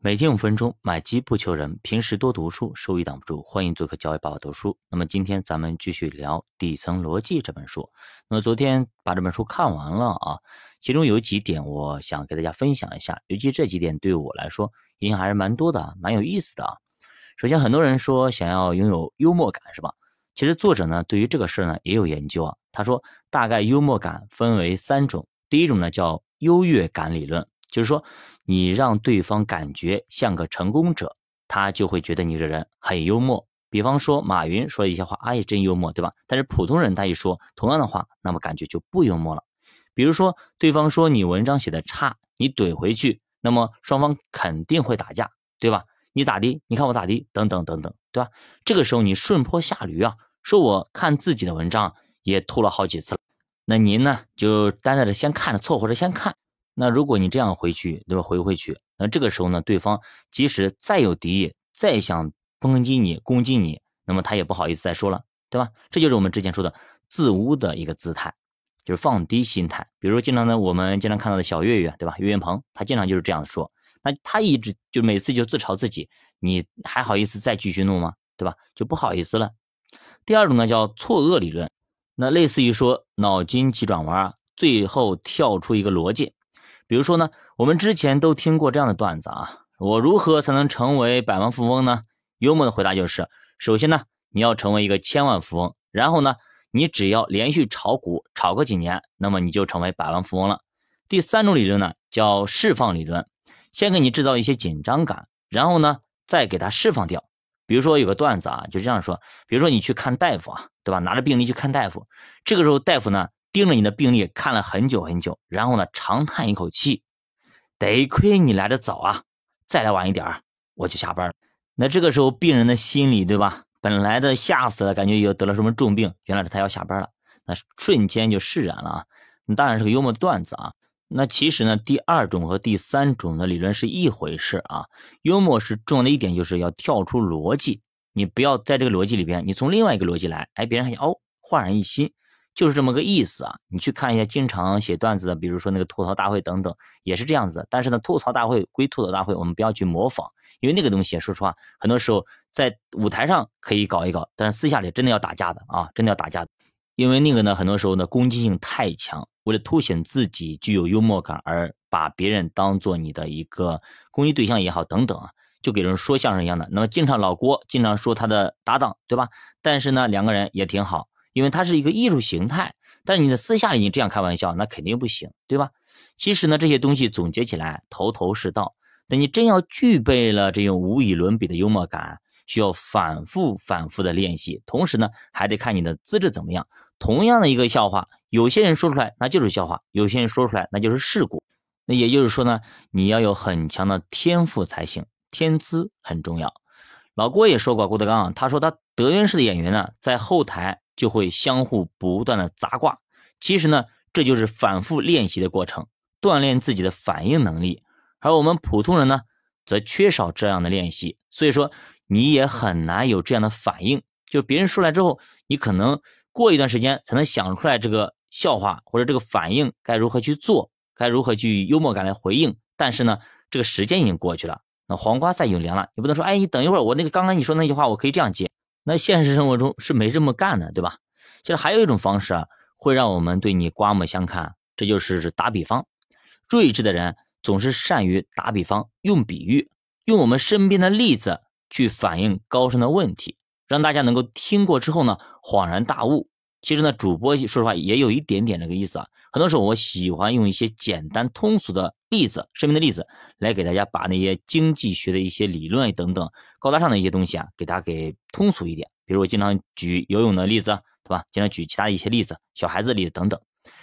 每天五分钟，买机不求人。平时多读书，收益挡不住。欢迎做客教育爸爸读书。那么今天咱们继续聊《底层逻辑》这本书。那么昨天把这本书看完了啊，其中有几点我想给大家分享一下，尤其这几点对我来说影响还是蛮多的，蛮有意思的啊。首先，很多人说想要拥有幽默感，是吧？其实作者呢对于这个事儿呢也有研究啊。他说，大概幽默感分为三种，第一种呢叫优越感理论，就是说。你让对方感觉像个成功者，他就会觉得你这人很幽默。比方说马云说一些话，哎，真幽默，对吧？但是普通人他一说同样的话，那么感觉就不幽默了。比如说对方说你文章写的差，你怼回去，那么双方肯定会打架，对吧？你咋地？你看我咋地？等等等等，对吧？这个时候你顺坡下驴啊，说我看自己的文章也吐了好几次了，那您呢就待在这先看着凑合着先看。那如果你这样回去，对吧？回回去，那这个时候呢，对方即使再有敌意，再想抨击你、攻击你，那么他也不好意思再说了，对吧？这就是我们之前说的自污的一个姿态，就是放低心态。比如说，经常呢，我们经常看到的小岳岳，对吧？岳云鹏，他经常就是这样说。那他一直就每次就自嘲自己，你还好意思再继续弄吗？对吧？就不好意思了。第二种呢，叫错愕理论，那类似于说脑筋急转弯，最后跳出一个逻辑。比如说呢，我们之前都听过这样的段子啊，我如何才能成为百万富翁呢？幽默的回答就是：首先呢，你要成为一个千万富翁，然后呢，你只要连续炒股炒个几年，那么你就成为百万富翁了。第三种理论呢，叫释放理论，先给你制造一些紧张感，然后呢，再给它释放掉。比如说有个段子啊，就这样说：比如说你去看大夫啊，对吧？拿着病历去看大夫，这个时候大夫呢。盯着你的病历看了很久很久，然后呢，长叹一口气，得亏你来的早啊，再来晚一点我就下班了。那这个时候病人的心里，对吧？本来的吓死了，感觉又得了什么重病，原来是他要下班了，那瞬间就释然了啊。那当然是个幽默段子啊。那其实呢，第二种和第三种的理论是一回事啊。幽默是重要的一点，就是要跳出逻辑，你不要在这个逻辑里边，你从另外一个逻辑来，哎，别人还哦，焕然一新。就是这么个意思啊！你去看一下经常写段子的，比如说那个吐槽大会等等，也是这样子的。但是呢，吐槽大会归吐槽大会，我们不要去模仿，因为那个东西，说实话，很多时候在舞台上可以搞一搞，但是私下里真的要打架的啊，真的要打架。因为那个呢，很多时候呢，攻击性太强，为了凸显自己具有幽默感，而把别人当做你的一个攻击对象也好，等等啊，就给人说相声一样的。那么经常老郭经常说他的搭档，对吧？但是呢，两个人也挺好。因为它是一个艺术形态，但是你的私下里你这样开玩笑，那肯定不行，对吧？其实呢，这些东西总结起来头头是道。等你真要具备了这种无与伦比的幽默感，需要反复反复的练习，同时呢，还得看你的资质怎么样。同样的一个笑话，有些人说出来那就是笑话，有些人说出来那就是事故。那也就是说呢，你要有很强的天赋才行，天资很重要。老郭也说过，郭德纲他说他德云社的演员呢，在后台。就会相互不断的砸挂，其实呢，这就是反复练习的过程，锻炼自己的反应能力。而我们普通人呢，则缺少这样的练习，所以说你也很难有这样的反应。就别人说来之后，你可能过一段时间才能想出来这个笑话或者这个反应该如何去做，该如何去幽默感来回应。但是呢，这个时间已经过去了，那黄瓜再有凉了，你不能说，哎，你等一会儿，我那个刚刚你说那句话，我可以这样接。那现实生活中是没这么干的，对吧？其实还有一种方式啊，会让我们对你刮目相看，这就是打比方。睿智的人总是善于打比方，用比喻，用我们身边的例子去反映高深的问题，让大家能够听过之后呢，恍然大悟。其实呢，主播说实话也有一点点这个意思啊。很多时候我喜欢用一些简单通俗的例子，身边的例子来给大家把那些经济学的一些理论等等高大上的一些东西啊，给大家给通俗一点。比如我经常举游泳的例子，对吧？经常举其他一些例子，小孩子例子等等。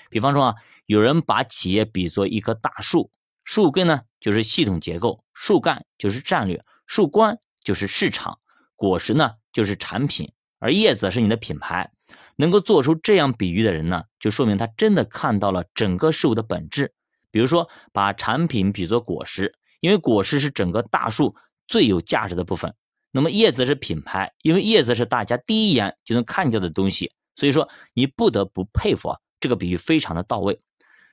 比方说啊，有人把企业比作一棵大树，树根呢就是系统结构，树干就是战略，树冠就是市场，果实呢就是产品，而叶子是你的品牌。能够做出这样比喻的人呢，就说明他真的看到了整个事物的本质。比如说，把产品比作果实，因为果实是整个大树最有价值的部分；那么叶子是品牌，因为叶子是大家第一眼就能看见的东西。所以说，你不得不佩服啊，这个比喻非常的到位。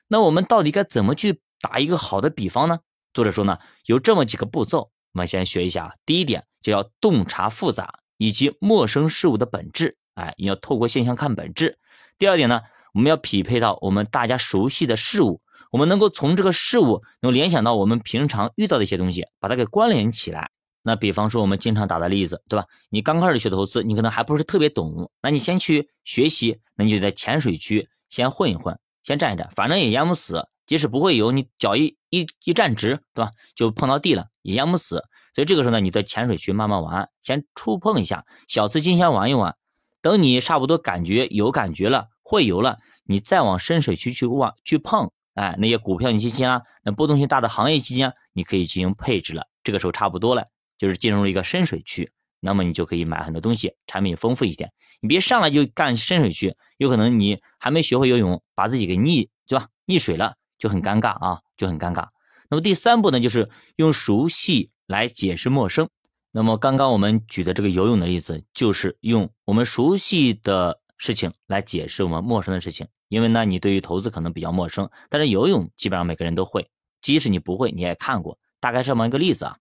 那我们到底该怎么去打一个好的比方呢？作者说呢，有这么几个步骤，我们先学一下。第一点就要洞察复杂以及陌生事物的本质，哎，你要透过现象看本质。第二点呢，我们要匹配到我们大家熟悉的事物，我们能够从这个事物能联想到我们平常遇到的一些东西，把它给关联起来。那比方说我们经常打的例子，对吧？你刚开始学投资，你可能还不是特别懂，那你先去学习，那你就在浅水区先混一混，先站一站，反正也淹不死。即使不会游，你脚一一一站直，对吧？就碰到地了，也淹不死。所以这个时候呢，你在浅水区慢慢玩，先触碰一下，小资金先玩一玩。等你差不多感觉有感觉了，会游了，你再往深水区去往去碰，哎，那些股票基金啊，那波动性大的行业基金啊，你可以进行配置了。这个时候差不多了，就是进入了一个深水区，那么你就可以买很多东西，产品丰富一点。你别上来就干深水区，有可能你还没学会游泳，把自己给溺，对吧？溺水了。就很尴尬啊，就很尴尬。那么第三步呢，就是用熟悉来解释陌生。那么刚刚我们举的这个游泳的例子，就是用我们熟悉的事情来解释我们陌生的事情。因为呢，你对于投资可能比较陌生，但是游泳基本上每个人都会，即使你不会，你也看过，大概是这么一个例子啊。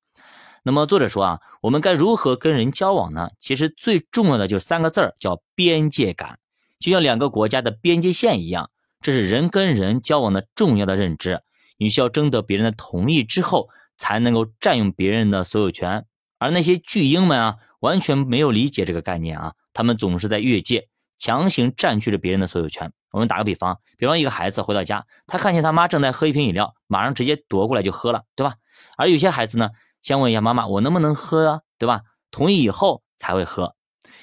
那么作者说啊，我们该如何跟人交往呢？其实最重要的就三个字儿，叫边界感，就像两个国家的边界线一样。这是人跟人交往的重要的认知，你需要征得别人的同意之后，才能够占用别人的所有权。而那些巨婴们啊，完全没有理解这个概念啊，他们总是在越界，强行占据着别人的所有权。我们打个比方，比方一个孩子回到家，他看见他妈正在喝一瓶饮料，马上直接夺过来就喝了，对吧？而有些孩子呢，先问一下妈妈，我能不能喝啊，对吧？同意以后才会喝。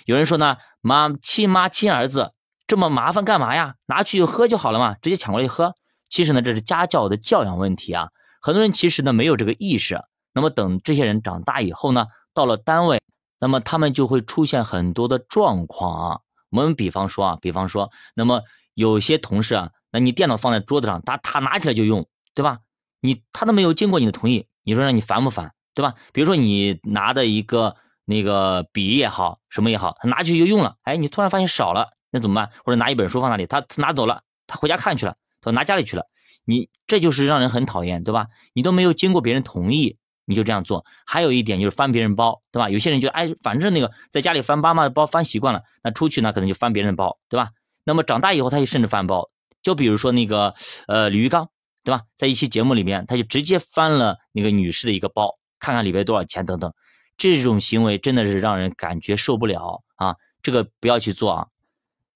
有人说呢，妈亲妈亲儿子。这么麻烦干嘛呀？拿去就喝就好了嘛，直接抢过来就喝。其实呢，这是家教的教养问题啊。很多人其实呢没有这个意识。那么等这些人长大以后呢，到了单位，那么他们就会出现很多的状况啊。我们比方说啊，比方说，那么有些同事啊，那你电脑放在桌子上，他他拿起来就用，对吧？你他都没有经过你的同意，你说让你烦不烦？对吧？比如说你拿的一个那个笔也好，什么也好，他拿去就用了，哎，你突然发现少了。那怎么办？或者拿一本书放那里，他拿走了，他回家看去了，他拿家里去了。你这就是让人很讨厌，对吧？你都没有经过别人同意，你就这样做。还有一点就是翻别人包，对吧？有些人就哎，反正那个在家里翻妈妈的包翻习惯了，那出去呢可能就翻别人包，对吧？那么长大以后，他就甚至翻包。就比如说那个呃李玉刚，对吧？在一期节目里面，他就直接翻了那个女士的一个包，看看里边多少钱等等。这种行为真的是让人感觉受不了啊！这个不要去做啊！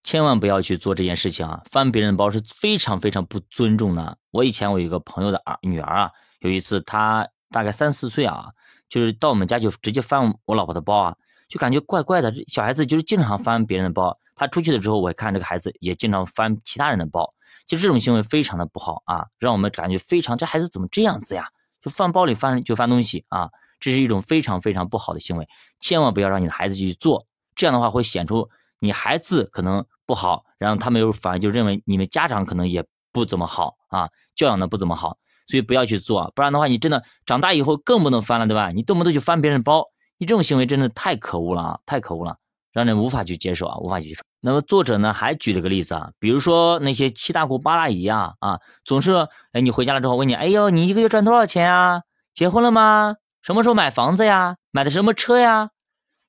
千万不要去做这件事情啊！翻别人包是非常非常不尊重的。我以前我有一个朋友的儿女儿啊，有一次她大概三四岁啊，就是到我们家就直接翻我老婆的包啊，就感觉怪怪的。小孩子就是经常翻别人的包，他出去了之后，我看这个孩子也经常翻其他人的包，就这种行为非常的不好啊，让我们感觉非常这孩子怎么这样子呀？就翻包里翻就翻东西啊，这是一种非常非常不好的行为，千万不要让你的孩子去做，这样的话会显出你孩子可能。不好，然后他们又反而就认为你们家长可能也不怎么好啊，教养的不怎么好，所以不要去做，不然的话你真的长大以后更不能翻了，对吧？你动不动就翻别人包，你这种行为真的太可恶了啊，太可恶了，让人无法去接受啊，无法去接受。那么作者呢还举了个例子啊，比如说那些七大姑八大姨啊啊，总是哎你回家了之后问你，哎呦你一个月赚多少钱啊？结婚了吗？什么时候买房子呀？买的什么车呀？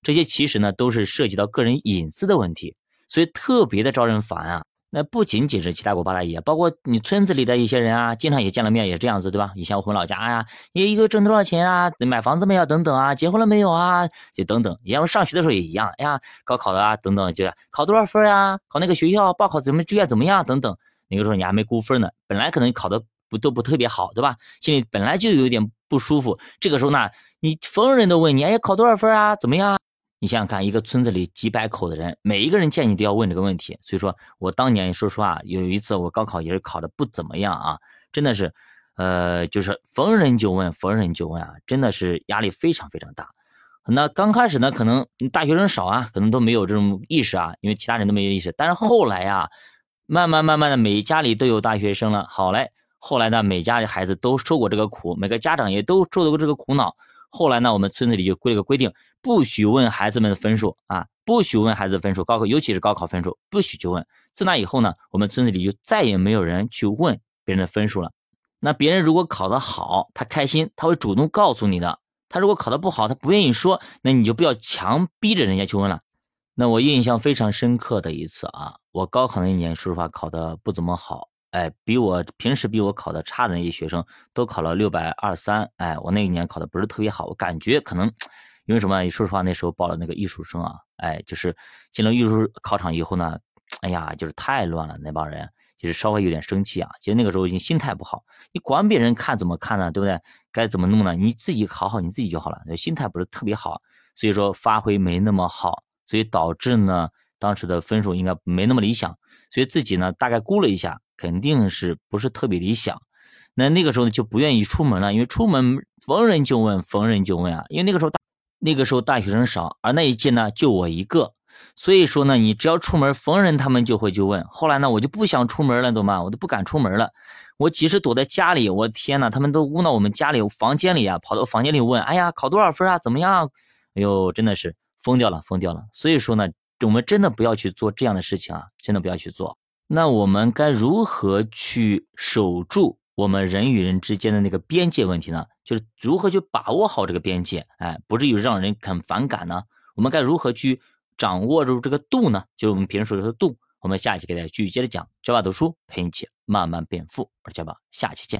这些其实呢都是涉及到个人隐私的问题。所以特别的招人烦啊！那不仅仅是七大姑八大姨，包括你村子里的一些人啊，经常也见了面也这样子，对吧？以前我回老家呀，你一个挣多少钱啊？买房子没有？等等啊，结婚了没有啊？就等等。以前我上学的时候也一样，哎呀，高考的啊，等等，就考多少分啊？考那个学校报考怎么志愿怎么样？等等。那个时候你还没估分呢，本来可能考的不都不特别好，对吧？心里本来就有点不舒服。这个时候呢，你逢人都问你，哎，考多少分啊？怎么样？你想想看，一个村子里几百口的人，每一个人见你都要问这个问题。所以说我当年说实话，有一次我高考也是考的不怎么样啊，真的是，呃，就是逢人就问，逢人就问啊，真的是压力非常非常大。那刚开始呢，可能大学生少啊，可能都没有这种意识啊，因为其他人都没有意识。但是后来呀，慢慢慢慢的，每家里都有大学生了。好嘞，后来呢，每家的孩子都受过这个苦，每个家长也都受过这个苦恼。后来呢，我们村子里就规了个规定，不许问孩子们的分数啊，不许问孩子分数，高考尤其是高考分数，不许去问。自那以后呢，我们村子里就再也没有人去问别人的分数了。那别人如果考得好，他开心，他会主动告诉你的；他如果考得不好，他不愿意说，那你就不要强逼着人家去问了。那我印象非常深刻的一次啊，我高考那一年，说实话考得不怎么好。哎，比我平时比我考的差的那些学生都考了六百二三，哎，我那一年考的不是特别好，我感觉可能因为什么？说实话，那时候报了那个艺术生啊，哎，就是进了艺术考场以后呢，哎呀，就是太乱了，那帮人就是稍微有点生气啊。其实那个时候已经心态不好，你管别人看怎么看呢？对不对？该怎么弄呢？你自己考好你自己就好了。心态不是特别好，所以说发挥没那么好，所以导致呢当时的分数应该没那么理想，所以自己呢大概估了一下。肯定是不是特别理想，那那个时候呢就不愿意出门了，因为出门逢人就问，逢人就问啊，因为那个时候大那个时候大学生少，而那一届呢就我一个，所以说呢你只要出门逢人他们就会就问，后来呢我就不想出门了，懂吗？我都不敢出门了，我即使躲在家里，我天呐，他们都污到我们家里房间里啊，跑到房间里问，哎呀考多少分啊？怎么样？哎呦真的是疯掉了，疯掉了。所以说呢，我们真的不要去做这样的事情啊，真的不要去做。那我们该如何去守住我们人与人之间的那个边界问题呢？就是如何去把握好这个边界，哎，不至于让人很反感呢？我们该如何去掌握住这个度呢？就是我们平时说的度。我们下期给大家继续接着讲，教爸读书陪你一起慢慢变富。我是教爸，下期见。